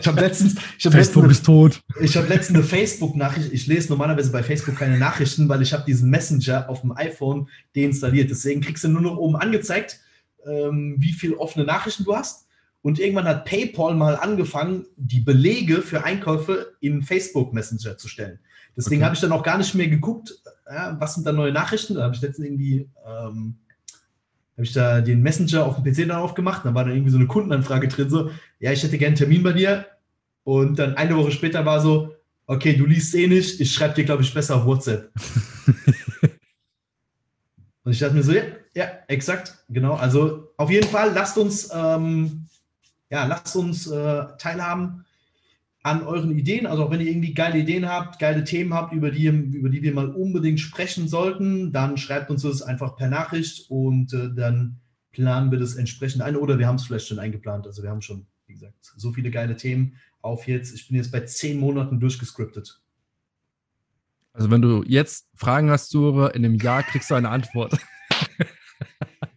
ich habe letztens, ich hab Facebook letztens, ist tot. Ich habe letztens eine Facebook-Nachricht. Ich lese normalerweise bei Facebook keine Nachrichten, weil ich habe diesen Messenger auf dem iPhone deinstalliert. Deswegen kriegst du nur noch oben angezeigt, ähm, wie viele offene Nachrichten du hast. Und irgendwann hat PayPal mal angefangen, die Belege für Einkäufe in Facebook Messenger zu stellen. Deswegen okay. habe ich dann auch gar nicht mehr geguckt, ja, was sind da neue Nachrichten. Da habe ich letztens irgendwie ähm, habe ich da den Messenger auf dem PC dann aufgemacht. Dann war da irgendwie so eine Kundenanfrage drin, so, ja, ich hätte gerne einen Termin bei dir. Und dann eine Woche später war so, okay, du liest eh nicht, ich schreibe dir, glaube ich, besser auf WhatsApp. Und ich dachte mir so, ja, ja, exakt, genau. Also auf jeden Fall, lasst uns, ähm, ja, lasst uns äh, teilhaben an euren Ideen. Also auch wenn ihr irgendwie geile Ideen habt, geile Themen habt, über die, über die wir mal unbedingt sprechen sollten, dann schreibt uns das einfach per Nachricht und äh, dann planen wir das entsprechend ein. Oder wir haben es vielleicht schon eingeplant. Also wir haben schon, wie gesagt, so viele geile Themen auf jetzt. Ich bin jetzt bei zehn Monaten durchgescriptet. Also wenn du jetzt Fragen hast, Sure, in einem Jahr kriegst du eine Antwort.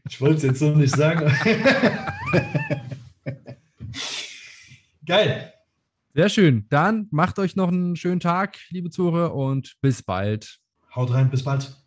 Ich wollte es jetzt so nicht sagen. Geil. Sehr schön. Dann macht euch noch einen schönen Tag, liebe Zuhörer, und bis bald. Haut rein, bis bald.